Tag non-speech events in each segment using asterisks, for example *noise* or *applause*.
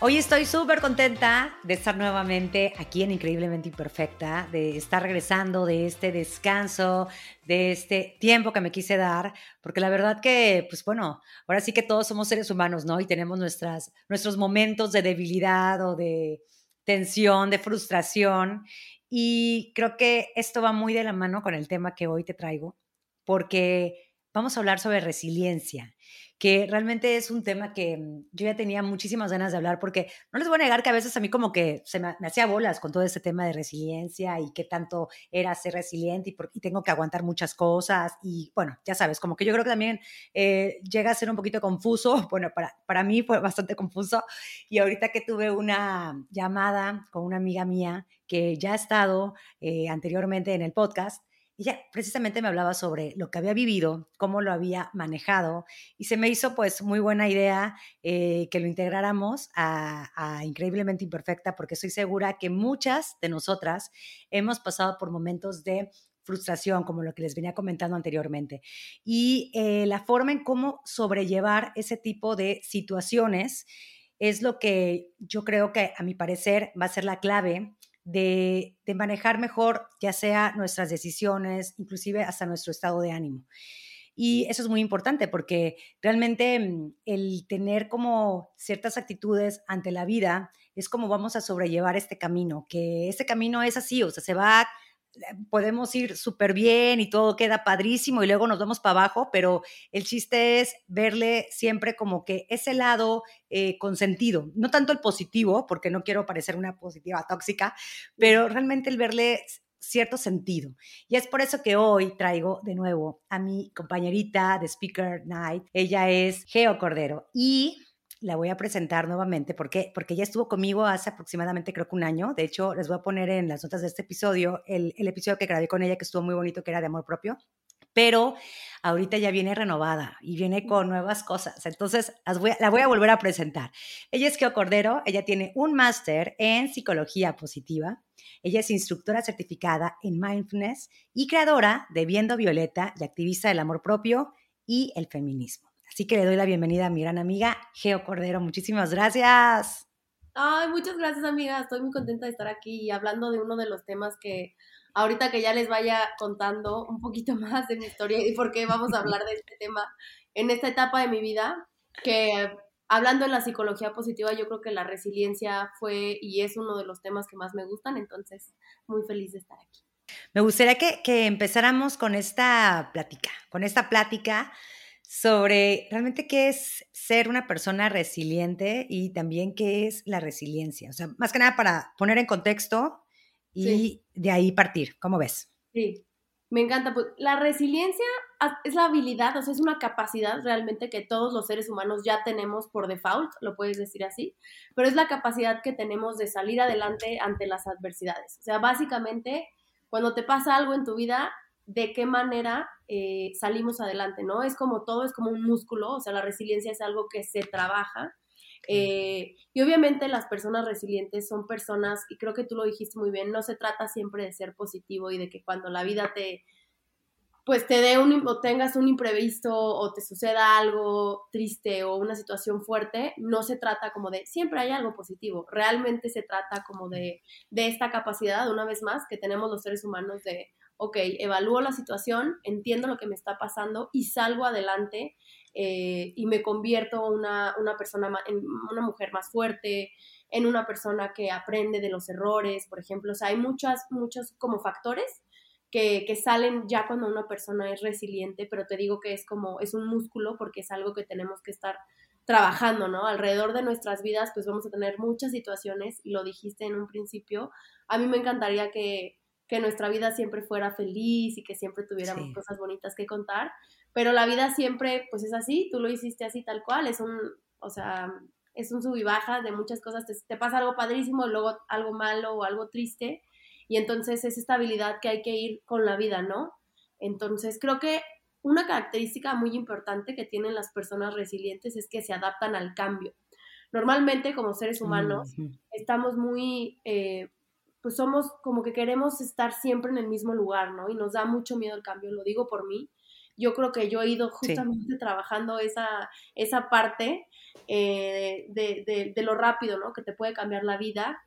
Hoy estoy súper contenta de estar nuevamente aquí en Increíblemente Imperfecta, de estar regresando de este descanso, de este tiempo que me quise dar, porque la verdad que, pues bueno, ahora sí que todos somos seres humanos, ¿no? Y tenemos nuestras, nuestros momentos de debilidad o de tensión, de frustración. Y creo que esto va muy de la mano con el tema que hoy te traigo, porque vamos a hablar sobre resiliencia que realmente es un tema que mm, yo ya tenía muchísimas ganas de hablar porque no les voy a negar que a veces a mí como que se me, hacía bolas con todo ese tema de resiliencia y qué tanto era ser resiliente y, tengo que aguantar muchas cosas y bueno, ya sabes, como que yo creo que también eh, llega a ser un poquito confuso, *laughs* bueno, para, para mí fue bastante confuso y ahorita que tuve una llamada con una amiga mía que ya ha estado eh, anteriormente en el podcast, ella precisamente me hablaba sobre lo que había vivido, cómo lo había manejado, y se me hizo pues muy buena idea eh, que lo integráramos a, Increíblemente Imperfecta, porque estoy segura que muchas de nosotras hemos pasado por momentos de frustración, como lo que les venía comentando anteriormente. Y eh, la forma en cómo sobrellevar ese tipo de situaciones es lo que yo creo que a mi parecer va a ser la clave de, manejar mejor ya sea nuestras decisiones, inclusive hasta nuestro estado de ánimo. Y eso es muy importante porque realmente mm, el tener como ciertas actitudes ante la vida es como vamos a sobrellevar este camino, que este camino es así, o sea, se va podemos ir súper bien y todo queda padrísimo y luego nos vamos para abajo, pero el chiste es verle siempre como que ese lado eh, con sentido, no tanto el positivo, porque no quiero parecer una positiva tóxica, pero realmente el verle cierto sentido. Y es por eso que hoy traigo de nuevo a mi compañerita de Speaker Night. Ella es Geo Cordero y la voy a presentar nuevamente porque, porque ella estuvo conmigo hace aproximadamente creo que un año. De hecho, les voy a poner en las notas de este episodio el, el episodio que grabé con ella que estuvo muy bonito, que era de amor propio. Pero ahorita ya viene renovada y viene con nuevas cosas. Entonces, las voy la voy a volver a presentar. Ella es Keo Cordero, ella tiene un máster en psicología positiva. Ella es instructora certificada en mindfulness y creadora de Viendo Violeta y activista del amor propio y el feminismo. Así que le doy la bienvenida a mi gran amiga Geo Cordero. Muchísimas gracias. Ay, muchas gracias, amiga. Estoy muy contenta de estar aquí y hablando de uno de los temas que ahorita que ya les vaya contando un poquito *laughs* más de mi historia y por qué vamos a *laughs* hablar de este tema en esta etapa de mi vida, que hablando de la psicología positiva, yo creo que la resiliencia fue y es uno de los temas que más me gustan, entonces muy feliz de estar aquí. Me gustaría que, que empezáramos con esta plática, con esta plática sobre realmente qué es ser una persona resiliente y también qué es la resiliencia. O sea, más que nada para poner en contexto y de ahí partir. ¿Cómo ves? Sí, me encanta. Pues, la resiliencia es la habilidad, o sea, es una capacidad realmente que todos los seres humanos ya tenemos por default, lo puedes decir así, pero es la capacidad que tenemos de salir adelante ante las adversidades. O sea, básicamente, cuando te pasa algo en tu vida, de qué manera eh, salimos adelante, ¿no? Es como todo, es como un músculo, o sea, la resiliencia es algo que se trabaja. Eh, y obviamente las personas resilientes son personas, y creo que tú lo dijiste muy bien, no se trata siempre de ser positivo y de que cuando la vida te, pues te dé un, o tengas un imprevisto o te suceda algo triste o una situación fuerte, no se trata como de siempre hay algo positivo, realmente se trata como de, de esta capacidad, una vez más, que tenemos los seres humanos de ok, evalúo la situación, entiendo lo que me está pasando y salgo adelante eh, y me convierto una, una persona, en una mujer más fuerte, en una persona que aprende de los errores, por ejemplo. O sea, hay muchas, muchos como factores que, que, salen ya cuando una persona es resiliente, pero te digo que es como, es un músculo porque es algo que tenemos que estar trabajando, ¿no? Alrededor de nuestras vidas, pues vamos a tener muchas situaciones, y lo dijiste en un principio. A mí me encantaría que, que nuestra vida siempre fuera feliz y que siempre tuviéramos cosas bonitas que contar, pero la vida siempre pues es así, tú lo hiciste así tal cual, es un, o sea, es un sub y baja de muchas cosas, te, pasa algo padrísimo, luego algo malo o algo triste, y entonces es esta habilidad que hay que ir con la vida, ¿no? Entonces creo que una característica muy importante que tienen las personas resilientes es que se adaptan al cambio. Normalmente como seres humanos estamos muy eh, pues somos como que queremos estar siempre en el mismo lugar, ¿no? Y nos da mucho miedo el cambio, lo digo por mí. yo creo que yo he ido justamente trabajando esa, esa parte eh, de, de, lo rápido, ¿no? Que te puede cambiar la vida.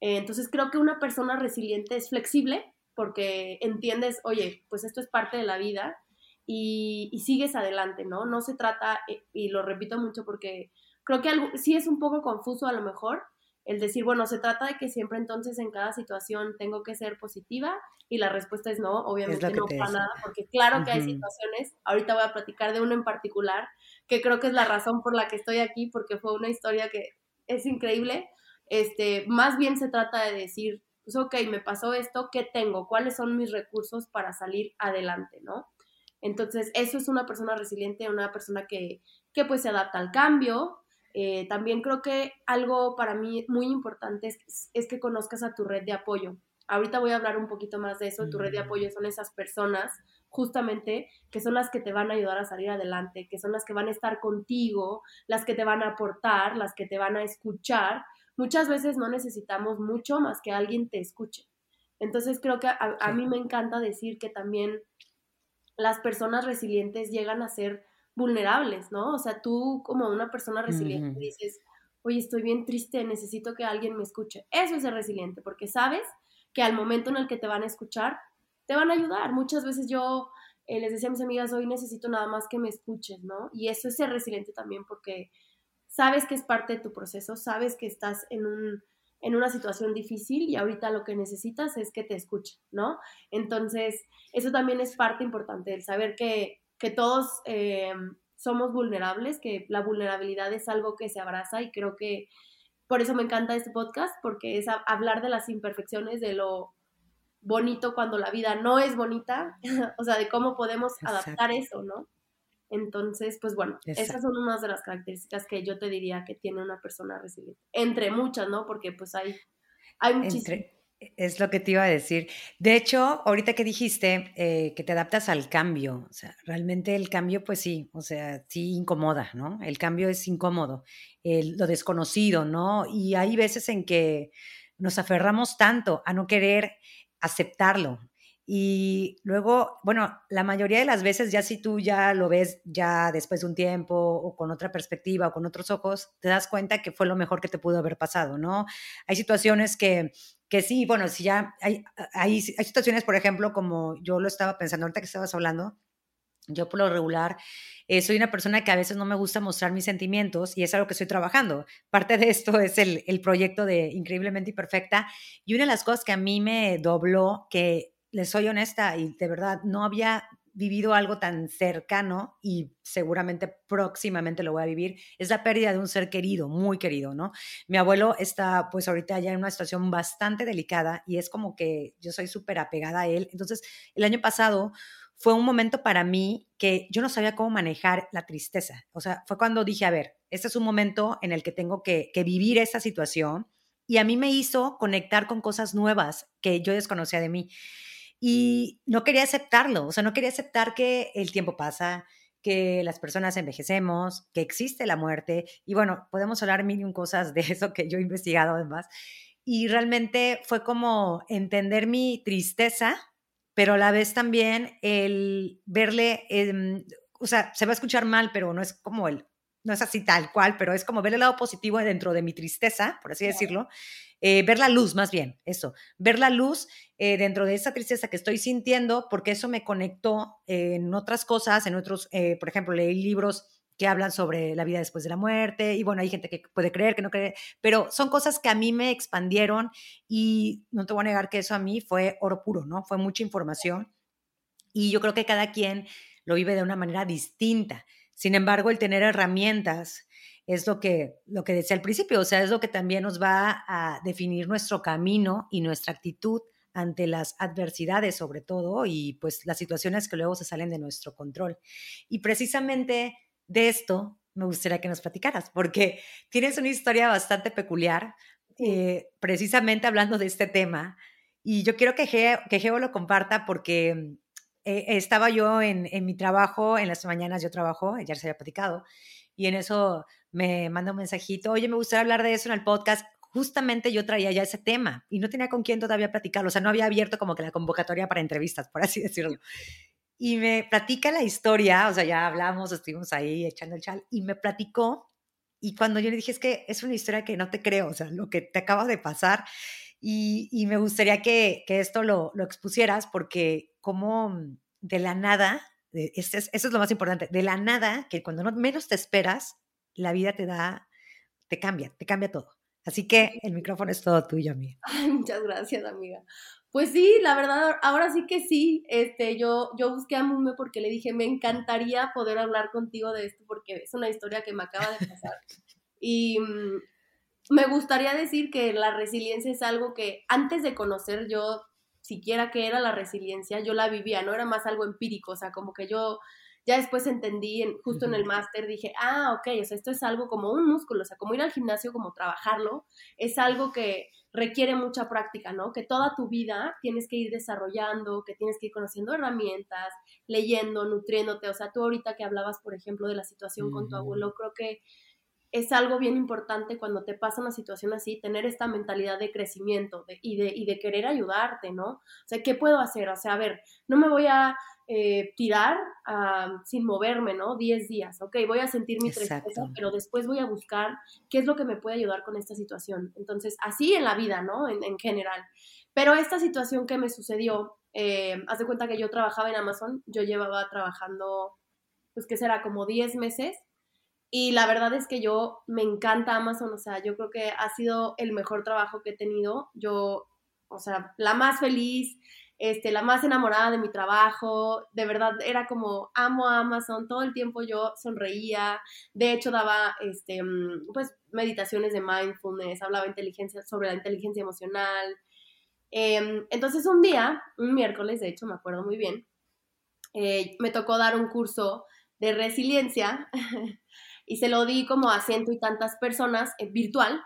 Eh, entonces creo que una persona resiliente es flexible porque entiendes, oye, pues esto es parte de la vida y, y sigues adelante, ¿no? No se trata, eh, y lo repito mucho porque creo que algo, sí es un poco confuso a lo mejor, el decir, bueno, se trata de que siempre entonces en cada situación tengo que ser positiva y la respuesta es no, obviamente no para nada, porque claro que hay situaciones, ahorita voy a platicar de uno en particular, que creo que es la razón por la que estoy aquí, porque fue una historia que es increíble, este, más bien se trata de decir, pues ok, me pasó esto, ¿qué tengo? ¿Cuáles son mis recursos para salir adelante, no? Entonces, eso es una persona resiliente, una persona que, que pues se adapta al cambio, eh, también creo que algo para mí muy importante es, que conozcas a tu red de apoyo. Ahorita voy a hablar un poquito más de eso. Tu red de apoyo son esas personas justamente que son las que te van a ayudar a salir adelante, que son las que van a estar contigo, las que te van a aportar, las que te van a escuchar. Muchas veces no necesitamos mucho más que alguien te escuche. Entonces creo que a, a mí me encanta decir que también las personas resilientes llegan a ser vulnerables, ¿no? O sea, tú como una persona resiliente dices, oye, estoy bien triste, necesito que alguien me escuche. Eso es ser resiliente, porque sabes que al momento en el que te van a escuchar, te van a ayudar. Muchas veces yo eh, les decía a mis amigas, hoy necesito nada más que me escuches, ¿no? Y eso es ser resiliente también, porque sabes que es parte de tu proceso, sabes que estás en un en una situación difícil y ahorita lo que necesitas es que te escuchen, ¿no? Entonces, eso también es parte importante, el saber que que todos eh, somos vulnerables, que la vulnerabilidad es algo que se abraza y creo que por eso me encanta este podcast, porque es hablar de las imperfecciones, de lo bonito cuando la vida no es bonita, *laughs* o sea, de cómo podemos adaptar eso, ¿no? Entonces, pues bueno, esas son unas de las características que yo te diría que tiene una persona resiliente, entre muchas, ¿no? Porque pues hay, hay muchísimas. Es lo que te iba a decir. De hecho, ahorita que dijiste eh, que te adaptas al cambio, o sea, realmente el cambio, pues sí, o sea, sí incomoda, ¿no? El cambio es incómodo, lo desconocido, ¿no? Y hay veces en que nos aferramos tanto a no querer aceptarlo, y luego, bueno, la mayoría de las veces ya si tú ya lo ves ya después de un tiempo o con otra perspectiva o con otros ojos, te das cuenta que fue lo mejor que te pudo haber pasado, ¿no? Hay situaciones que, que sí, bueno, si ya hay, hay, hay situaciones, por ejemplo, como yo lo estaba pensando ahorita que estabas hablando, yo por lo regular eh, soy una persona que a veces no me gusta mostrar mis sentimientos y es algo que estoy trabajando. Parte de esto es el, el proyecto de Increíblemente Imperfecta y una de las cosas que a mí me dobló, que les soy honesta y de verdad no había vivido algo tan cercano y seguramente próximamente lo voy a vivir, es la pérdida de un ser querido, muy querido, ¿no? Mi abuelo está pues ahorita ya en una situación bastante delicada y es como que yo soy súper apegada a él. Entonces, el año pasado fue un momento para mí que yo no sabía cómo manejar la tristeza. O sea, fue cuando dije, a ver, este es un momento en el que tengo que, vivir esa situación y a mí me hizo conectar con cosas nuevas que yo desconocía de mí. Y no quería aceptarlo, o sea, no quería aceptar que el tiempo pasa, que las personas envejecemos, que existe la muerte. Y bueno, podemos hablar mil cosas de *laughs* eso que yo he investigado además. Y realmente fue como entender mi tristeza, pero a la vez también el verle, o sea, se va a escuchar mal, pero no es como el, no es así tal cual, pero es como ver el lado positivo dentro de mi tristeza, por así decirlo, eh, ver la luz más bien, eso, ver la luz eh, dentro de esa tristeza que estoy sintiendo, porque eso me conectó en otras cosas, en otros, eh, por ejemplo, leí libros que hablan sobre la vida después de la muerte, y bueno, hay gente que puede creer, que no cree, pero son cosas que a mí me expandieron y no te voy a negar que eso a mí fue oro puro, ¿no? Fue mucha información y yo creo que cada quien lo vive de una manera distinta. Sin embargo, el tener herramientas es lo que, lo que decía al principio, o sea, es lo que también nos va a definir nuestro camino y nuestra actitud ante las adversidades sobre todo y pues las situaciones que luego se salen de nuestro control. Y precisamente de esto me gustaría que nos platicaras, porque tienes una historia bastante peculiar, eh, precisamente hablando de este tema, y yo quiero que Geo, que Geo lo comparta porque eh, estaba yo en, mi trabajo, en las mañanas yo trabajo, ya se había platicado, y en eso me manda un mensajito, oye, me gustaría hablar de eso en el podcast. Justamente yo traía ya ese tema y no tenía con quién todavía platicarlo, o sea, no había abierto como que la convocatoria para entrevistas, por así *laughs* decirlo. y me platica la historia, o sea, ya hablamos, estuvimos ahí echando el chal, y me platicó, y cuando yo le dije, es que es una historia que no te creo, o sea, lo que te acaba de pasar, y, me gustaría que, esto lo, expusieras, porque como de la nada, eso es, eso es lo más importante, de la nada, que cuando no, menos te esperas, la vida te da, te cambia, te cambia todo. Así que el micrófono es todo tuyo, amiga. Ay, muchas gracias, amiga. Pues sí, la verdad, ahora sí que sí. Este, yo, yo busqué a Mume porque le dije, me encantaría poder hablar contigo de esto porque es una historia que me acaba de pasar. Y mm, me gustaría decir que la resiliencia es algo que antes de conocer yo siquiera qué era la resiliencia, yo la vivía, no era más algo empírico, o sea, como que yo ya después entendí, justo en el máster, dije, ah, ok, o sea, esto es algo como un músculo, o sea, como ir al gimnasio, como trabajarlo, es algo que requiere mucha práctica, ¿no? Que toda tu vida tienes que ir desarrollando, que tienes que ir conociendo herramientas, leyendo, nutriéndote, o sea, tú ahorita que hablabas, por ejemplo, de la situación con tu abuelo, creo que es algo bien importante cuando te pasa una situación así, tener esta mentalidad de crecimiento y, de, y de querer ayudarte, ¿no? O sea, ¿qué puedo hacer? O sea, a ver, no me voy a eh, tirar sin moverme, ¿no? 10 días, ok, voy a sentir mi tristeza, pero después voy a buscar qué es lo que me puede ayudar con esta situación. Entonces, así en la vida, ¿no? En, general. Pero esta situación que me sucedió, eh, haz de cuenta que yo trabajaba en Amazon, yo llevaba trabajando, pues que será como 10 meses. Y la verdad es que yo me encanta Amazon, o sea, yo creo que ha sido el mejor trabajo que he tenido. Yo, o sea, la más feliz, este, la más enamorada de mi trabajo, de verdad era como amo a Amazon, todo el tiempo yo sonreía, de hecho daba este, mm, pues meditaciones de mindfulness, hablaba inteligencia, sobre la inteligencia emocional. Em, entonces un día, un miércoles, de hecho me acuerdo muy bien, eh, me tocó dar un curso de resiliencia *laughs* y se lo di como a ciento y tantas personas eh, virtual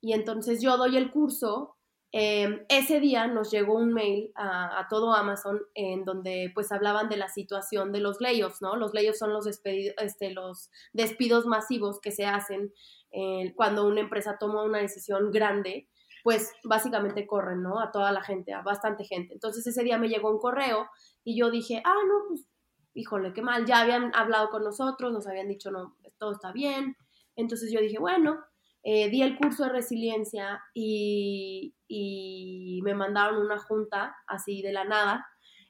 y entonces yo doy el curso Em, ese día nos llegó un mail a, todo Amazon en donde pues hablaban de la situación de los layoffs, ¿no? Los layoffs son los, este, los despidos masivos que se hacen eh, cuando una empresa toma una decisión grande, pues básicamente corren, ¿no? A toda la gente, a bastante gente. Entonces ese día me llegó un correo y yo dije, ah, no, pues híjole, qué mal, ya habían hablado con nosotros, nos habían dicho, no, todo está bien. Entonces yo dije, bueno, eh, di el curso de resiliencia y, me mandaron una junta así de la nada.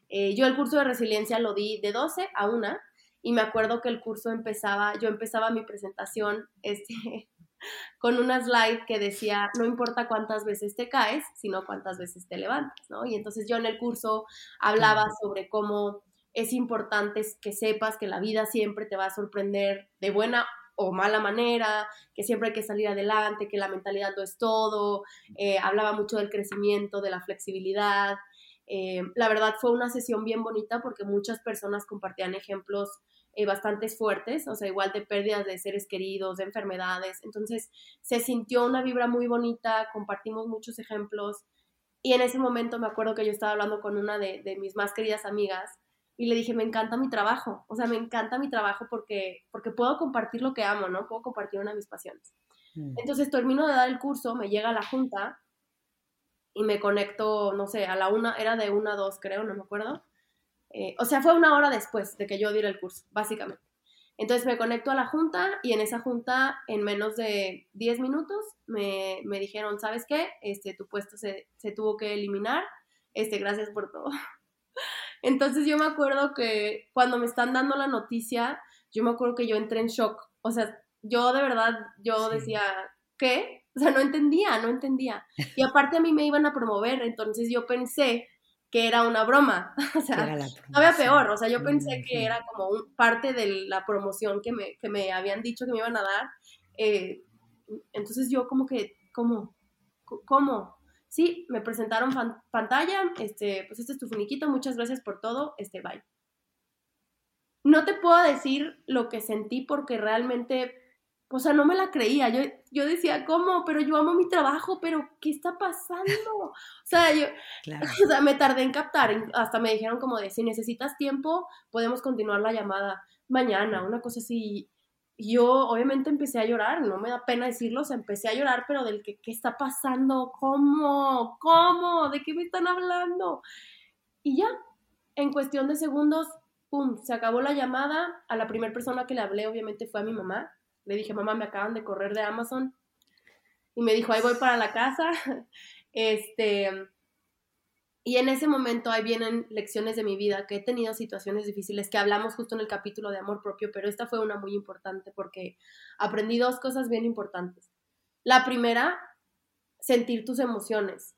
Eh, yo el curso de resiliencia lo di de 12 a 1 y me acuerdo que el curso empezaba, yo empezaba mi presentación este, *laughs* con una slide que decía, no importa cuántas veces te caes, sino cuántas veces te levantas, ¿no? Y entonces yo en el curso hablaba sobre cómo es importante que sepas que la vida siempre te va a sorprender de buena o mala manera, que siempre hay que salir adelante, que la mentalidad no es todo, eh, hablaba mucho del crecimiento, de la flexibilidad. Eh, la verdad fue una sesión bien bonita porque muchas personas compartían ejemplos eh, bastante fuertes, o sea, igual de pérdidas de seres queridos, de enfermedades. Entonces se sintió una vibra muy bonita, compartimos muchos ejemplos. Y en ese momento me acuerdo que yo estaba hablando con una de, de mis más queridas amigas y le dije, me encanta mi trabajo, o sea, me encanta mi trabajo porque, porque puedo compartir lo que amo, ¿no? Puedo compartir una de mis pasiones. Mm. Entonces termino de dar el curso, me llega a la junta y me conecto, no sé, a la una, era de una a dos, creo, no me acuerdo. Eh, o sea, fue una hora después de que yo diera el curso, básicamente. Entonces me conecto a la junta y en esa junta, en menos de 10 minutos, me, me dijeron, ¿sabes qué? Este, tu puesto se, se tuvo que eliminar. Este, gracias por todo. *laughs* Entonces yo me acuerdo que cuando me están dando la noticia, yo me acuerdo que yo entré en shock. O sea, yo de verdad, yo decía, ¿qué? O sea, no entendía, no entendía. Y *laughs* aparte a mí me iban a promover, entonces yo pensé que era una broma. *laughs* O sea, todavía peor. O sea, yo pensé que era como un, parte de la promoción que me, que me habían dicho que me iban a dar. Eh, entonces yo como que, ¿cómo? ¿Cómo? Sí, me presentaron pantalla, este, pues este es tu finiquito, muchas gracias por todo, este, bye. No te puedo decir lo que sentí porque realmente, o sea, no me la creía. Yo, yo decía, ¿cómo? Pero yo amo mi trabajo, pero ¿qué está pasando? O sea, yo, *laughs* o sea, me tardé en captar, hasta me dijeron como de, si necesitas tiempo, podemos continuar la llamada mañana, una cosa así yo obviamente empecé a llorar, no me da pena decirlo, empecé a llorar, pero del que, ¿qué está pasando? ¿Cómo? ¿Cómo? ¿De qué me están hablando? Y ya, en cuestión de segundos, pum, se acabó la llamada. A la primera persona que le hablé, obviamente, fue a mi mamá. Le dije, mamá, me acaban de correr de Amazon. Y me dijo, ahí voy para la casa. *laughs* Este, y en ese momento ahí vienen lecciones de mi vida, que he tenido situaciones difíciles, que hablamos justo en el capítulo de amor propio, pero esta fue una muy importante porque aprendí dos cosas bien importantes. La primera, sentir tus emociones,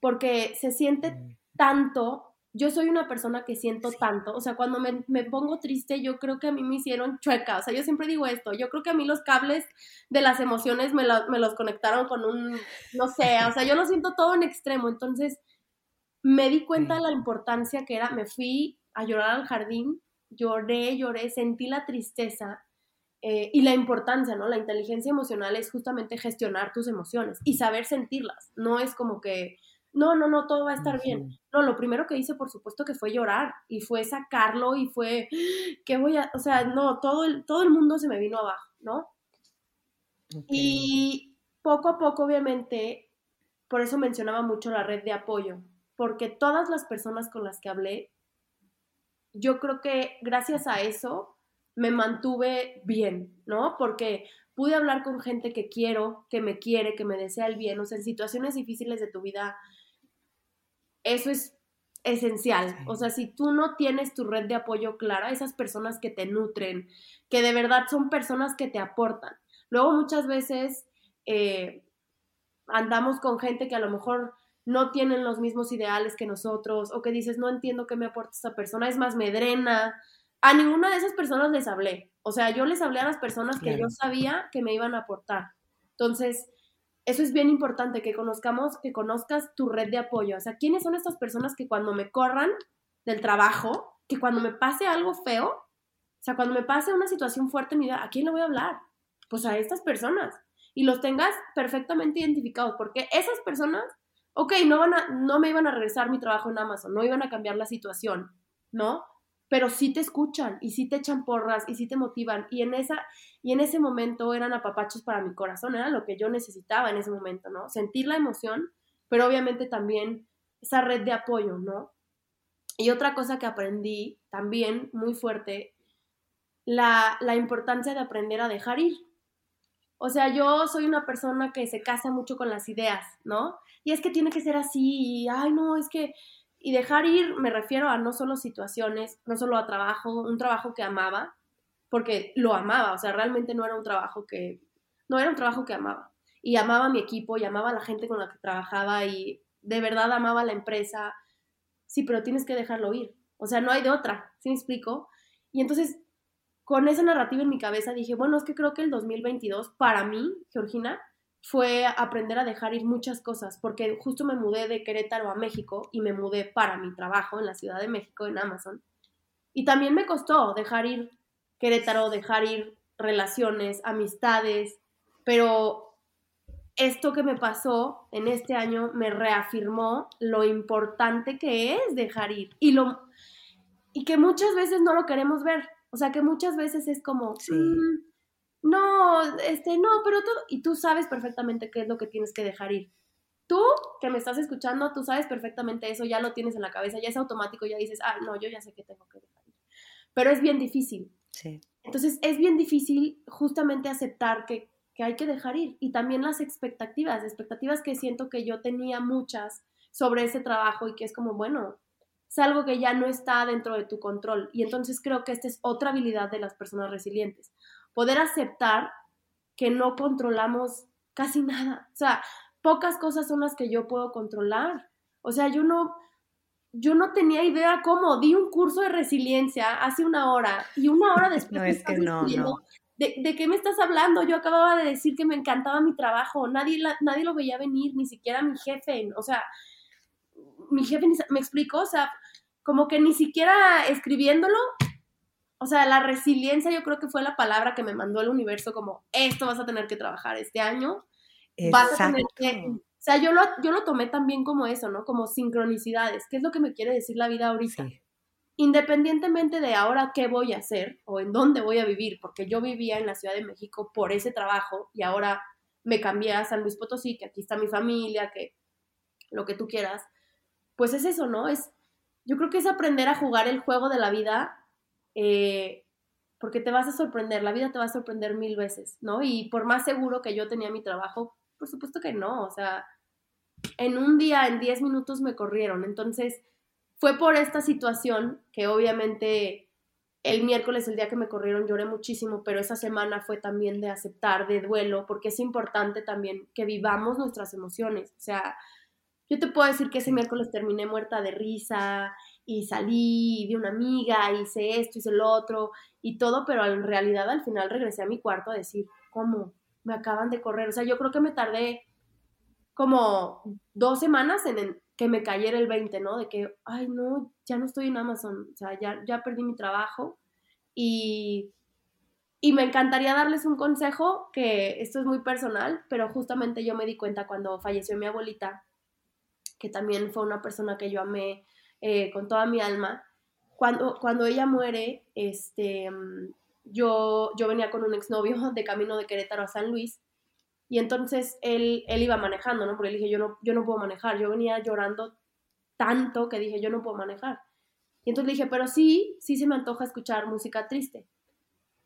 porque se siente mm. tanto yo soy una persona que siento tanto, o sea, cuando me, me, pongo triste, yo creo que a mí me hicieron chueca, o sea, yo siempre digo esto, yo creo que a mí los cables de las emociones me, me los conectaron con un, no sé, o sea, yo lo siento todo en extremo, entonces me di cuenta de la importancia que era, me fui a llorar al jardín, lloré, lloré, sentí la tristeza eh, y la importancia, ¿no? La inteligencia emocional es justamente gestionar tus emociones y saber sentirlas, no es como que no, no, no, todo va a estar bien. No, lo primero que hice, por supuesto, que fue llorar y fue sacarlo y fue, ¿qué voy a, o sea, no, todo el, todo el mundo se me vino abajo, ¿no? Y poco a poco, obviamente, por eso mencionaba mucho la red de apoyo, porque todas las personas con las que hablé, yo creo que gracias a eso me mantuve bien, ¿no? Porque pude hablar con gente que quiero, que me quiere, que me desea el bien, o sea, en situaciones difíciles de tu vida, eso es esencial. O sea, si tú no tienes tu red de apoyo clara, esas personas que te nutren, que de verdad son personas que te aportan. Luego muchas veces eh, andamos con gente que a lo mejor no tienen los mismos ideales que nosotros o que dices, no entiendo qué me aporta esa persona, es más, me drena. A ninguna de esas personas les hablé. O sea, yo les hablé a las personas que yo sabía que me iban a aportar. Entonces, eso es bien importante, que conozcamos, que conozcas tu red de apoyo. O sea, ¿quiénes son estas personas que cuando me corran del trabajo, que cuando me pase algo feo, o sea, cuando me pase una situación fuerte en mi vida, ¿a quién le voy a hablar? Pues a estas personas. Y los tengas perfectamente identificados, porque esas personas, ok, no, van a, no me iban a regresar mi trabajo en Amazon, no iban a cambiar la situación, ¿no? pero sí te escuchan y sí te echan porras y sí te motivan y en esa y en ese momento eran apapachos para mi corazón, era lo que yo necesitaba en ese momento, ¿no? Sentir la emoción, pero obviamente también esa red de apoyo, ¿no? Y otra cosa que aprendí también muy fuerte, la, la importancia de aprender a dejar ir. O sea, yo soy una persona que se casa mucho con las ideas, ¿no? Y es que tiene que ser así, y, ay, no, es que y dejar ir me refiero a no solo situaciones, no solo a trabajo, un trabajo que amaba, porque lo amaba, o sea, realmente no era un trabajo que, no era un trabajo que amaba. Y amaba a mi equipo, y amaba a la gente con la que trabajaba, y de verdad amaba a la empresa. Sí, pero tienes que dejarlo ir. O sea, no hay de otra, ¿sí me explico? Y entonces, con esa narrativa en mi cabeza dije, bueno, es que creo que el 2022, para mí, Georgina, fue aprender a dejar ir muchas cosas, porque justo me mudé de Querétaro a México y me mudé para mi trabajo en la Ciudad de México, en Amazon. Y también me costó dejar ir Querétaro, dejar ir relaciones, amistades, pero esto que me pasó en este año me reafirmó lo importante que es dejar ir y lo y que muchas veces no lo queremos ver, o sea, que muchas veces es como mm, no, este, no, pero todo, y tú sabes perfectamente qué es lo que tienes que dejar ir. Tú que me estás escuchando, tú sabes perfectamente eso, ya lo tienes en la cabeza, ya es automático, ya dices, ah, no, yo ya sé que tengo que dejar ir. Pero es bien difícil. Sí. Entonces es bien difícil justamente aceptar que, que hay que dejar ir. Y también las expectativas, expectativas que siento que yo tenía muchas sobre ese trabajo y que es como, bueno, es algo que ya no está dentro de tu control. Y entonces creo que esta es otra habilidad de las personas resilientes poder aceptar que no controlamos casi nada. O sea, pocas cosas son las que yo puedo controlar. O sea, yo no, yo no tenía idea cómo. Di un curso de resiliencia hace una hora y una hora después. *laughs* no, es que no, no. ¿De, ¿De, qué me estás hablando? Yo acababa de decir que me encantaba mi trabajo. Nadie, nadie lo veía venir, ni siquiera mi jefe. O sea, mi jefe me explicó, o sea, como que ni siquiera escribiéndolo o sea, la resiliencia yo creo que fue la palabra que me mandó el universo como, esto vas a tener que trabajar este año. Vas a tener que... O sea, yo lo, yo lo tomé también como eso, ¿no? Como sincronicidades. ¿Qué es lo que me quiere decir la vida ahorita? Independientemente de ahora qué voy a hacer o en dónde voy a vivir, porque yo vivía en la Ciudad de México por ese trabajo y ahora me cambié a San Luis Potosí, que aquí está mi familia, que lo que tú quieras. Pues es eso, ¿no? Es, yo creo que es aprender a jugar el juego de la vida eh, porque te vas a sorprender, la vida te va a sorprender mil veces, ¿no? Y por más seguro que yo tenía mi trabajo, por supuesto que no, o sea, en un día, en 10 minutos me corrieron, entonces fue por esta situación que obviamente el miércoles, el día que me corrieron, lloré muchísimo, pero esa semana fue también de aceptar, de duelo, porque es importante también que vivamos nuestras emociones. O sea, yo te puedo decir que ese miércoles terminé muerta de risa y salí, y vi una amiga, hice esto, hice lo otro y todo, pero en realidad al final regresé a mi cuarto a decir, ¿cómo? Me acaban de correr. O sea, yo creo que me tardé como dos semanas en, que me cayera el 20, ¿no? De que, ay, no, ya no estoy en Amazon, o sea, ya, ya perdí mi trabajo y, y me encantaría darles un consejo, que esto es muy personal, pero justamente yo me di cuenta cuando falleció mi abuelita, que también fue una persona que yo amé eh, con toda mi alma, cuando, cuando ella muere, este, yo, yo venía con un exnovio de camino de Querétaro a San Luis y entonces él, él iba manejando, ¿no? Porque le dije, yo no, yo no puedo manejar. Yo venía llorando tanto que dije, yo no puedo manejar. Y entonces le dije, pero sí, sí se me antoja escuchar música triste.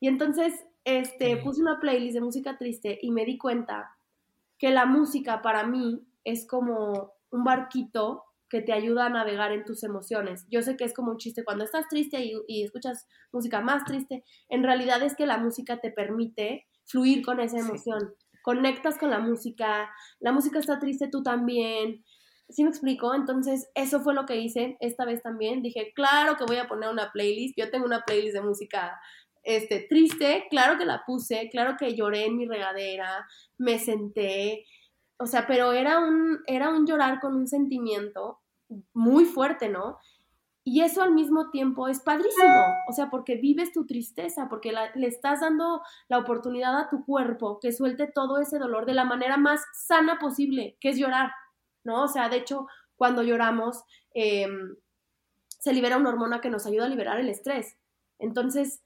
Y entonces este, puse una playlist de música triste y me di cuenta que la música para mí es como un barquito que te ayuda a navegar en tus emociones. Yo sé que es como un chiste cuando estás triste y, y escuchas música más triste. En realidad es que la música te permite fluir con esa emoción conectas con la música, la música está triste, tú también. ¿Sí me explico? Entonces, eso fue lo que hice esta vez también. Dije, claro que voy a poner una playlist. Yo tengo una playlist de música este, triste, claro que la puse, claro que lloré en mi regadera, me senté, o sea, pero era un, era un llorar con un sentimiento muy fuerte, ¿no? Y eso al mismo tiempo es padrísimo, o sea, porque vives tu tristeza, porque le estás dando la oportunidad a tu cuerpo que suelte todo ese dolor de la manera más sana posible, que es llorar, ¿no? O sea, de hecho, cuando lloramos, em, se libera una hormona que nos ayuda a liberar el estrés. Entonces,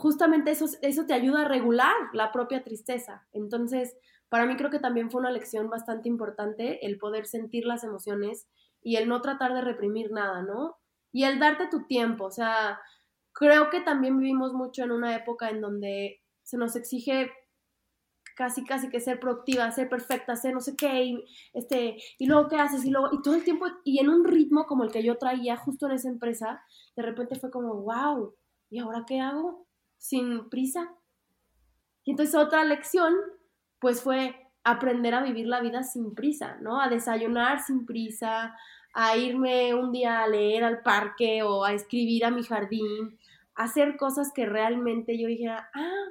justamente eso, eso te ayuda a regular la propia tristeza. Entonces, para mí creo que también fue una lección bastante importante el poder sentir las emociones y el no tratar de reprimir nada, ¿no? y el darte tu tiempo, o sea, creo que también vivimos mucho en una época en donde se nos exige casi casi que ser productiva, ser perfecta, ser no sé qué, y, este, y luego qué haces, y luego, y todo el tiempo, y en un ritmo como el que yo traía justo en esa empresa, de repente fue como, wow, ¿y ahora qué hago? Sin prisa. Y entonces otra lección, pues fue aprender a vivir la vida sin prisa, ¿no? A desayunar sin prisa, a irme un día a leer al parque o a escribir a mi jardín, a hacer cosas que realmente yo dijera, ah,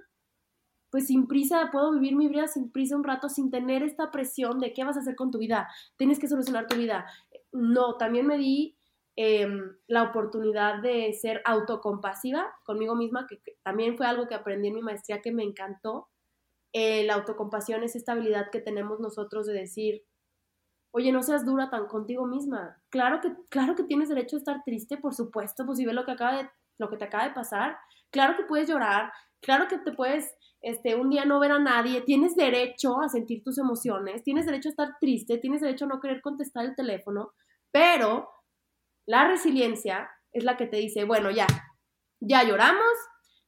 pues sin prisa, puedo vivir mi vida sin prisa un rato, sin tener esta presión de qué vas a hacer con tu vida, tienes que solucionar tu vida. No, también me di em, la oportunidad de ser autocompasiva conmigo misma, que, también fue algo que aprendí en mi maestría que me encantó. Eh, la autocompasión es esta habilidad que tenemos nosotros de decir, oye, no seas dura tan contigo misma. Claro que, claro que tienes derecho a estar triste, por supuesto, pues si ves lo que acaba de, lo que te acaba de pasar. Claro que puedes llorar, claro que te puedes, este, un día no ver a nadie, tienes derecho a sentir tus emociones, tienes derecho a estar triste, tienes derecho a no querer contestar el teléfono, pero la resiliencia es la que te dice, bueno, ya, ya lloramos,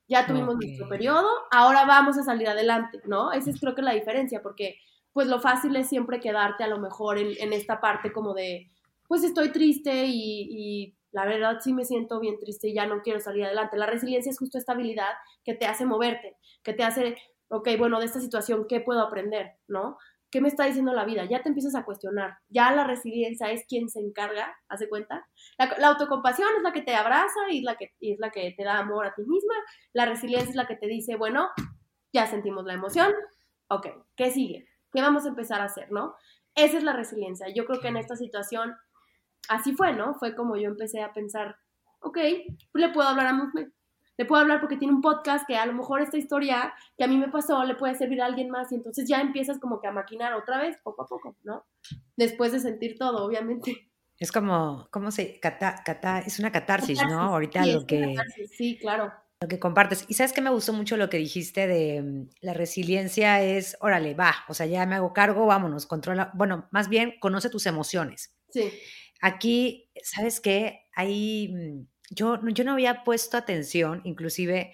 ya tuvimos nuestro periodo, ahora vamos a salir adelante, ¿no? Esa es creo que la diferencia, porque pues lo fácil es siempre quedarte a lo mejor en, esta parte como de, pues estoy triste y, la verdad sí me siento bien triste y ya no quiero salir adelante. La resiliencia es justo esta habilidad que te hace moverte, que te hace, ok, bueno, de esta situación, ¿qué puedo aprender? ¿No? ¿Qué me está diciendo la vida? Ya te empiezas a cuestionar. Ya la resiliencia es quien se encarga, ¿hace cuenta? La, autocompasión es la que te abraza y la que, y es la que te da amor a ti misma. La resiliencia es la que te dice, bueno, ya sentimos la emoción, ok, ¿qué sigue? ¿Qué vamos a empezar a hacer, no? Esa es la resiliencia. Yo creo que en esta situación así fue, ¿no? Fue como yo empecé a pensar, ok, le puedo hablar a Musme. Le puedo hablar porque tiene un podcast que a lo mejor esta historia que a mí me pasó le puede servir a alguien más y entonces ya empiezas como que a maquinar otra vez, poco a poco, ¿no? Después de sentir todo, obviamente. Es como, ¿cómo se? Cata, cata, es una catarsis, ¿no? Ahorita lo que... sí, claro lo que compartes. Y sabes que me gustó mucho lo que dijiste de mm, la resiliencia es, órale, va, o sea, ya me hago cargo, vámonos, controla, bueno, más bien conoce tus emociones. Sí. Aquí, ¿sabes qué? Hay, yo, yo no había puesto atención, inclusive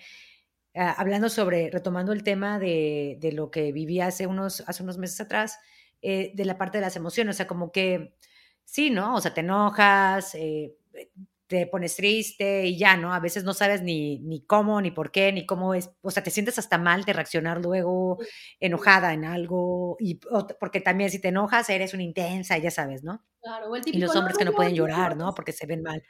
ah, hablando sobre, retomando el tema de, de, lo que viví hace unos, hace unos meses atrás, eh, de la parte de las emociones, o sea, como que sí, ¿no? O sea, te enojas, eh, te pones triste y ya, ¿no? A veces no sabes ni, ni cómo, ni por qué, ni cómo es, o sea, te sientes hasta mal de reaccionar luego enojada en algo, y porque también si te enojas eres una intensa, ya sabes, ¿no? Claro, el típico, y los hombres que no pueden llorar, ¿no? Porque se ven mal.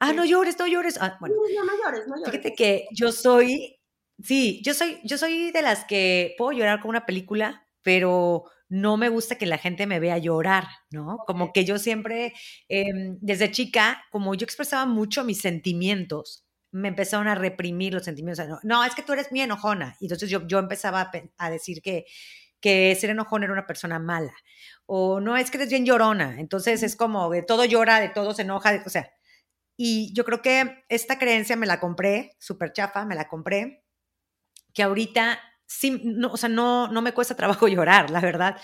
Ah, no llores, no llores. Ah, bueno, no, no llores, no llores. Fíjate que yo soy, sí, yo soy, yo soy de las que puedo llorar con una película, pero no me gusta que la gente me vea llorar, ¿no? Como que yo siempre, em, desde chica, como yo expresaba mucho mis sentimientos, me empezaron a reprimir los sentimientos. No, es que tú eres muy enojona. Y entonces yo, yo empezaba a, decir que, que ser enojona era una persona mala. O no, es que eres bien llorona. Entonces es como de todo llora, de todo se enoja, o sea. Y yo creo que esta creencia me la compré, súper chafa, me la compré, que ahorita sí, no, o sea, no, no me cuesta trabajo *laughs* llorar, la verdad,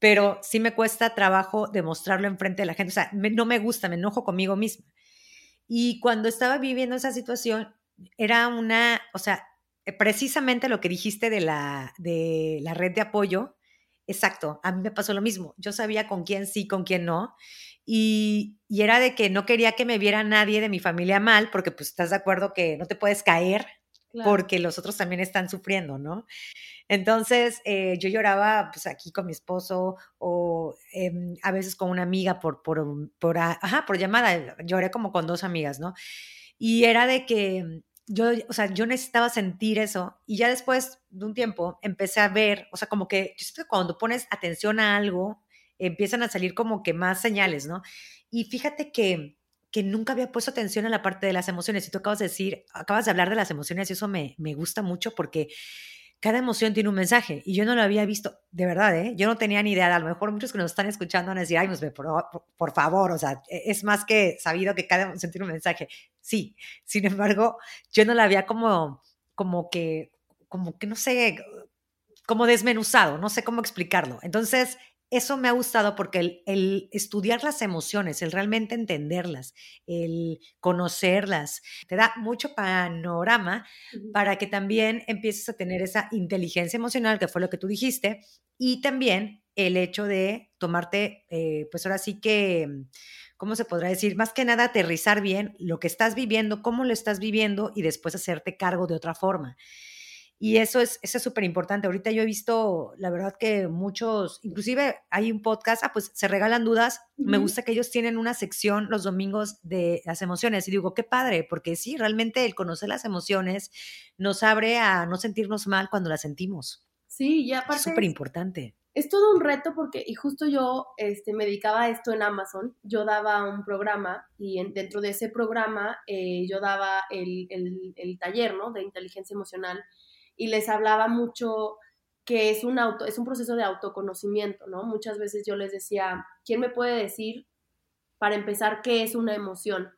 pero sí me cuesta trabajo demostrarlo enfrente de la gente. O sea, no me gusta, me enojo conmigo misma. Y cuando estaba viviendo esa situación, era una, o sea, eh, precisamente lo que dijiste de la, de la red de apoyo, exacto, a mí me pasó lo mismo. Yo sabía con quién sí, con quién no. Y, y, era de que no quería que me viera nadie de mi familia mal, porque pues estás de acuerdo que no te puedes caer porque los otros también están sufriendo, ¿no? Entonces, eh, yo lloraba pues aquí con mi esposo o em, a veces con una amiga por, por, por, ajá, por llamada, lloré como con dos amigas, ¿no? Y era de que yo, o sea, yo necesitaba sentir eso y ya después de un tiempo empecé a ver, o sea, como que cuando pones atención a algo, empiezan a salir como que más señales, ¿no? Y fíjate que que nunca había puesto atención a la parte de las emociones. Y tú acabas de decir, acabas de hablar de las emociones y eso me, me gusta mucho porque cada emoción tiene un mensaje y yo no lo había visto, de verdad, ¿eh? yo no tenía ni idea, a lo mejor muchos que nos están escuchando van a decir, ay, pues, por, por, favor, o sea, e, es más que sabido que cada emoción tiene un mensaje. Sí, sin embargo, yo no la había como, como que, como que no sé, como desmenuzado, no sé cómo explicarlo. Entonces, eso me ha gustado porque el, estudiar las emociones, el realmente entenderlas, el conocerlas, te da mucho panorama para que también empieces a tener esa inteligencia emocional, que fue lo que tú dijiste, y también el hecho de tomarte, eh, pues ahora sí que, ¿cómo se podrá decir? Más que nada aterrizar bien lo que estás viviendo, cómo lo estás viviendo y después hacerte cargo de otra forma. Y eso es eso es súper importante. Ahorita yo he visto, la verdad que muchos, inclusive hay un podcast, ah, pues se regalan dudas. Me gusta que ellos tienen una sección los domingos de las emociones. Y digo, qué padre, porque sí, realmente el conocer las emociones nos abre a no sentirnos mal cuando las sentimos. Sí, y aparte. Es súper importante. Es todo un reto porque, y justo yo este, me dedicaba a esto en Amazon, yo daba un programa y dentro de ese programa eh, yo daba el, el, el taller, ¿no? De inteligencia emocional y les hablaba mucho que es un, auto, es un proceso de autoconocimiento, ¿no? Muchas veces yo les decía, ¿quién me puede decir, para empezar, qué es una emoción?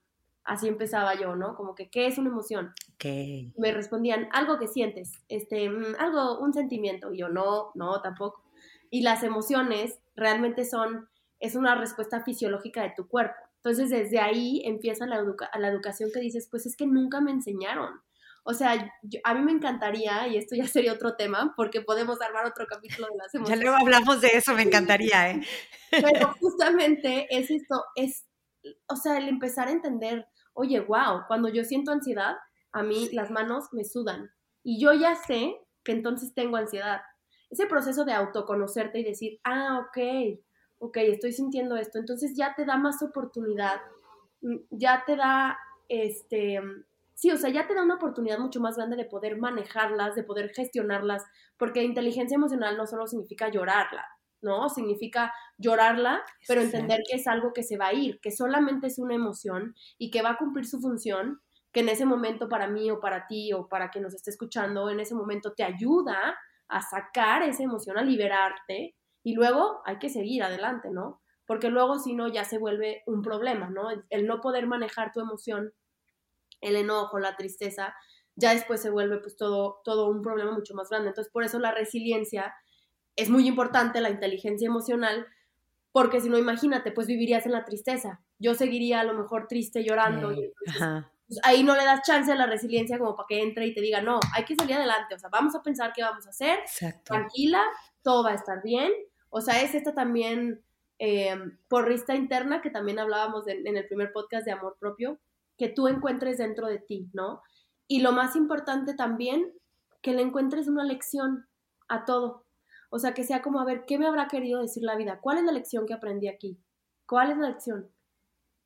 Así empezaba yo, ¿no? Como que, ¿qué es una emoción? Okay. Me respondían, algo que sientes, este, mm, algo, un sentimiento. Y yo, no, no, tampoco. Y las emociones realmente son, es una respuesta fisiológica de tu cuerpo. Entonces, desde ahí empieza la, la educación que dices, pues es que nunca me enseñaron. O sea, a mí me encantaría, y esto ya sería otro tema, porque podemos armar otro capítulo de las *laughs* emociones. Ya luego hablamos de eso, me encantaría, ¿eh? Pero *laughs* justamente es esto, es, o sea, el empezar a entender, oye, wow, cuando yo siento ansiedad, a mí las manos me sudan. Y yo ya sé que entonces tengo ansiedad. Ese proceso de autoconocerte y decir, ah, ok, ok, estoy sintiendo esto, entonces ya te da más oportunidad, mm, ya te da, este, sí, o sea, ya te da una oportunidad mucho más grande de poder manejarlas, de poder gestionarlas, porque inteligencia emocional no solo significa llorarla, ¿no? Significa llorarla, pero entender que es algo que se va a ir, que solamente es una emoción y que va a cumplir su función, que en ese momento para mí o para ti o para quien nos esté escuchando, en ese momento te ayuda a sacar esa emoción, a liberarte y luego hay que seguir adelante, ¿no? Porque luego si no ya se vuelve un problema, ¿no? El no poder manejar tu emoción el enojo, la tristeza, ya después se vuelve pues todo, todo un problema mucho más grande. Entonces, por eso la resiliencia es muy importante, la inteligencia emocional, porque si no, imagínate, pues vivirías en la tristeza. Yo seguiría a lo mejor triste, llorando. pues, ahí no le das chance a la resiliencia como para que entre y te diga, no, hay que salir adelante, o sea, vamos a pensar qué vamos a hacer, tranquila, todo va a estar bien. O sea, es esta también eh, porrista interna que también hablábamos en el primer podcast de amor propio, que tú encuentres dentro de ti, ¿no? Y lo más importante también, que le encuentres una lección a todo. O sea, que sea como, a ver, ¿qué me habrá querido decir la vida? ¿Cuál es la lección que aprendí aquí? ¿Cuál es la lección?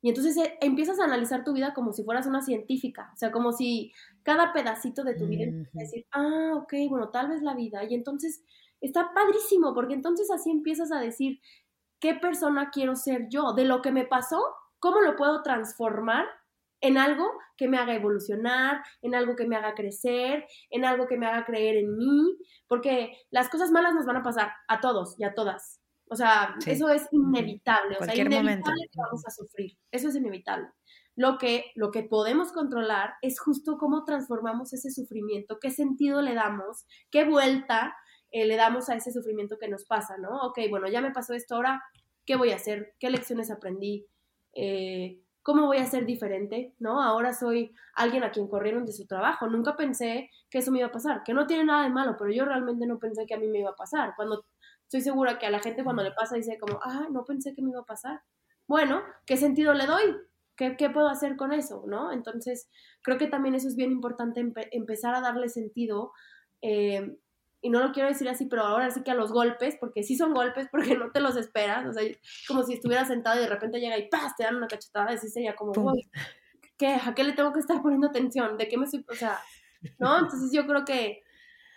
Y entonces eh, empiezas a analizar tu vida como si fueras una científica, o sea, como si cada pedacito de tu vida a decir, ah, ok, bueno, tal vez la vida. Y entonces está padrísimo, porque entonces así empiezas a decir, ¿qué persona quiero ser yo? De lo que me pasó, ¿cómo lo puedo transformar en algo que me haga evolucionar, en algo que me haga crecer, en algo que me haga creer en mí? Porque las cosas malas nos van a pasar a todos y a todas. O sea, eso es inevitable. O sea, inevitable que vamos a sufrir. Eso es inevitable. Lo que, lo que podemos controlar es justo cómo transformamos ese sufrimiento, qué sentido le damos, qué vuelta eh, le damos a ese sufrimiento que nos pasa, ¿no? Ok, bueno, ya me pasó esto, ahora, ¿qué voy a hacer? ¿Qué lecciones aprendí? Eh, ¿Cómo voy a ser diferente? ¿No? Ahora soy alguien a quien corrieron de su trabajo. Nunca pensé que eso me iba a pasar, que no tiene nada de malo, pero yo realmente no pensé que a mí me iba a pasar. Cuando estoy segura que a la gente cuando le pasa dice como, ah, no pensé que me iba a pasar. Bueno, ¿qué sentido le doy? ¿Qué, qué puedo hacer con eso? ¿No? Entonces, creo que también eso es bien importante, empezar a darle sentido. Eh, y no lo quiero decir así, pero ahora sí que a los golpes, porque sí son golpes, porque no te los esperas, o sea, como si estuvieras sentado y de repente llega y ¡paz! te dan una cachetada, así sería como, ¿qué? ¿A qué le tengo que estar poniendo atención? ¿De qué me estoy, o sea, ¿no? Entonces yo creo que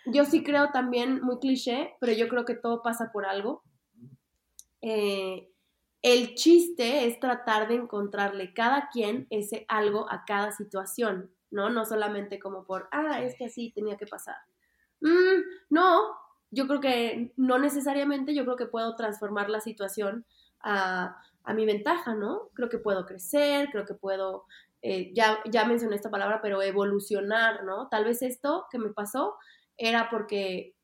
yo sí creo también, muy cliché, pero yo creo que todo pasa por algo. Eh, el chiste es tratar de encontrarle cada quien ese algo a cada situación, ¿no? No solamente como por, ah, es que así tenía que pasar. Mm, no, yo creo que no necesariamente, yo creo que puedo transformar la situación a, a mi ventaja, ¿no? Creo que puedo crecer, creo que puedo, eh, ya, ya mencioné esta palabra, pero evolucionar, ¿no? Tal vez esto que me pasó era porque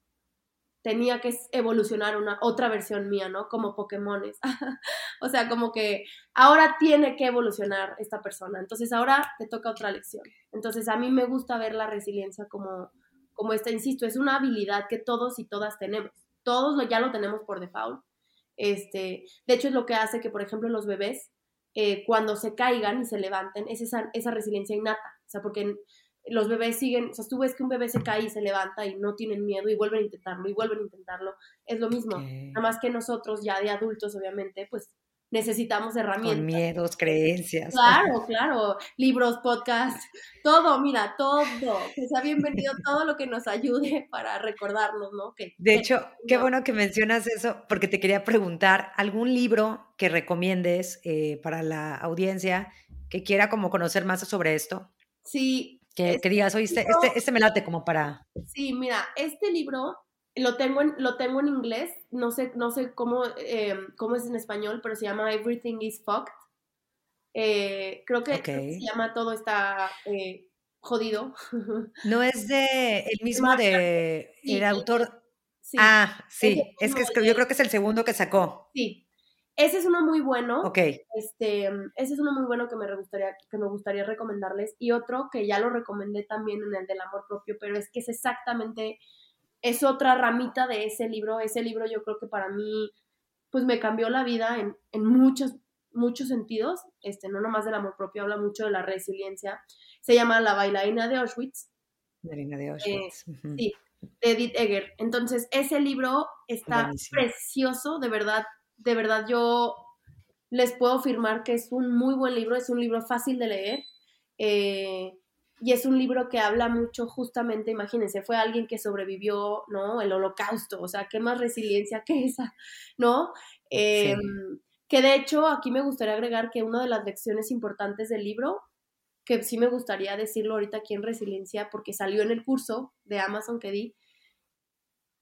tenía que evolucionar una otra versión mía, ¿no? Como Pokémones. *laughs* o sea, como que ahora tiene que evolucionar esta persona. Entonces ahora te toca otra lección. Entonces a mí me gusta ver la resiliencia como, como esta, insisto, es una habilidad que todos y todas tenemos. Todos lo, ya lo tenemos por default. Este, de hecho, es lo que hace que, por ejemplo, los bebés, eh, cuando se caigan y se levanten, es esa, esa resiliencia innata. O sea, porque los bebés siguen, o sea, tú ves que un bebé se cae y se levanta y no tienen miedo y vuelven a intentarlo y vuelven a intentarlo, es lo mismo. Nada más que nosotros ya de adultos, obviamente, pues necesitamos herramientas. Con miedos, creencias. Claro, *laughs* claro, libros, podcasts, todo, mira, todo, que sea bienvenido todo lo que nos ayude para recordarnos, ¿no? Que, de hecho, qué bueno que mencionas eso, porque te quería preguntar, ¿algún libro que recomiendes eh, para la audiencia que quiera como conocer más sobre esto? Sí, que, digas, oye, este, este, este, me late como para... Sí, mira, este libro lo tengo en, lo tengo en inglés, no sé, no sé cómo, eh, cómo es en español, pero se llama Everything is Fucked. Eh, creo, que, se llama Todo está eh, jodido. *laughs* No es de el mismo de el autor. Ah, sí, es, que yo creo que es el segundo que sacó. Sí, ese es uno muy bueno. Ok. Este, ese es uno muy bueno que me gustaría, que me gustaría recomendarles. Y otro que ya lo recomendé también en el del amor propio, pero es que es exactamente, es otra ramita de ese libro. Ese libro yo creo que para mí, pues me cambió la vida en, en muchos, muchos sentidos. Este, no nomás del amor propio, habla mucho de la resiliencia. Se llama La bailarina de Auschwitz. Bailarina de Auschwitz. Eh, sí, de Edith Egger. Entonces, ese libro está precioso, de verdad de verdad yo les puedo afirmar que es un muy buen libro, es un libro fácil de leer eh, y es un libro que habla mucho justamente, imagínense, fue alguien que sobrevivió, ¿no? El holocausto, o sea, qué más resiliencia que esa, ¿no? Em, que de hecho aquí me gustaría agregar que una de las lecciones importantes del libro, que sí me gustaría decirlo ahorita aquí en Resiliencia, porque salió en el curso de Amazon que di,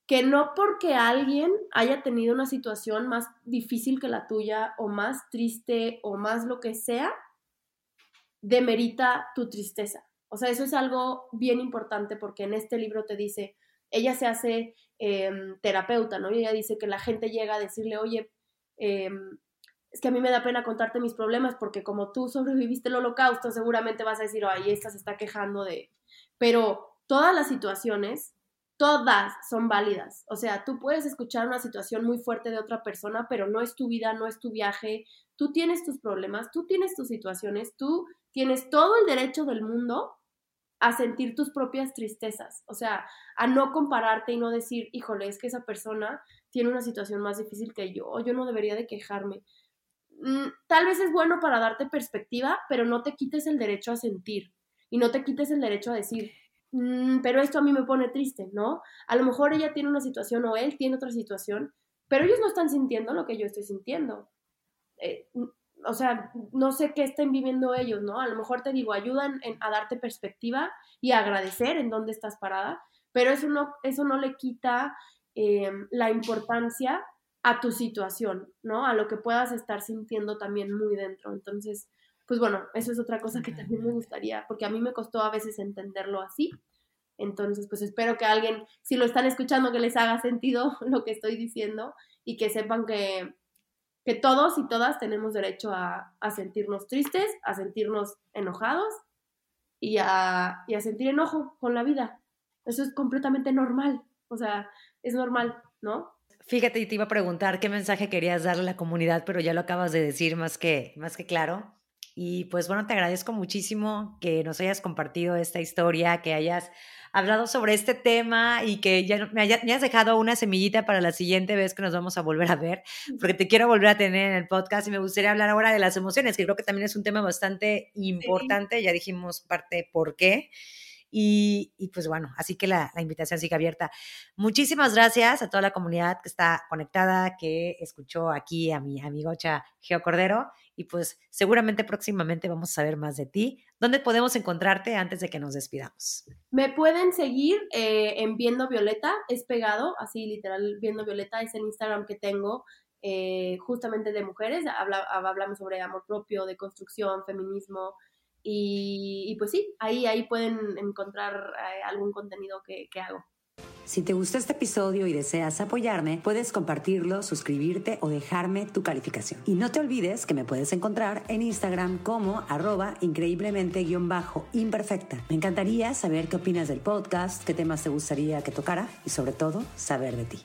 que no porque alguien haya tenido una situación más difícil que la tuya o más triste o más lo que sea, demerita tu tristeza. O sea, eso es algo bien importante porque en este libro te dice, ella se hace em, terapeuta, ¿no? Y ella dice que la gente llega a decirle, oye, em, es que a mí me da pena contarte mis problemas porque como tú sobreviviste el holocausto, seguramente vas a decir, ay, esta se está quejando de... Pero todas las situaciones, todas son válidas. O sea, tú puedes escuchar una situación muy fuerte de otra persona, pero no es tu vida, no es tu viaje. Tú tienes tus problemas, tú tienes tus situaciones, tú tienes todo el derecho del mundo a sentir tus propias tristezas, o sea, a no compararte y no decir, híjole, es que esa persona tiene una situación más difícil que yo, o yo no debería de quejarme. Mm, tal vez es bueno para darte perspectiva, pero no te quites el derecho a sentir y no te quites el derecho a decir, mm, pero esto a mí me pone triste, ¿no? A lo mejor ella tiene una situación o él tiene otra situación, pero ellos no están sintiendo lo que yo estoy sintiendo. Eh, o sea, no sé qué estén viviendo ellos, ¿no? A lo mejor te digo, ayudan a darte perspectiva y a agradecer en dónde estás parada, pero eso no, eso no le quita em, la importancia a tu situación, ¿no? A lo que puedas estar sintiendo también muy dentro. Entonces, pues bueno, eso es otra cosa que también me gustaría, porque a mí me costó a veces entenderlo así. Entonces, pues espero que alguien, si lo están escuchando, que les haga sentido *laughs* lo que estoy diciendo y que sepan que, que todos y todas tenemos derecho a, sentirnos tristes, a sentirnos enojados y a, y a sentir enojo con la vida. Eso es completamente normal, o sea, es normal, ¿no? Fíjate, te iba a preguntar qué mensaje querías darle a la comunidad, pero ya lo acabas de decir más que, más que claro. Y pues bueno, te agradezco muchísimo que nos hayas compartido esta historia, que hayas hablado sobre este tema y que ya me, hayas dejado una semillita para la siguiente vez que nos vamos a volver a ver, porque te quiero volver a tener en el podcast y me gustaría hablar ahora de las emociones, que creo que también es un tema bastante importante, ya dijimos parte por qué. Y, pues bueno, así que la, la, invitación sigue abierta. Muchísimas gracias a toda la comunidad que está conectada, que escuchó aquí a mi amigocha Geo Cordero y pues seguramente próximamente vamos a saber más de ti. ¿Dónde podemos encontrarte antes de que nos despidamos? Me pueden seguir eh, en Viendo Violeta, es pegado, así literal, Viendo Violeta es el Instagram que tengo. Eh, justamente de mujeres, hablamos sobre amor propio, de construcción, feminismo, y, pues sí, ahí, ahí pueden encontrar eh, algún contenido que hago. Si te gustó este episodio y deseas apoyarme, puedes compartirlo, suscribirte o dejarme tu calificación. Y no te olvides que me puedes encontrar en Instagram como arroba increíblemente-imperfecta. Me encantaría saber qué opinas del podcast, qué temas te gustaría que tocara y sobre todo saber de ti.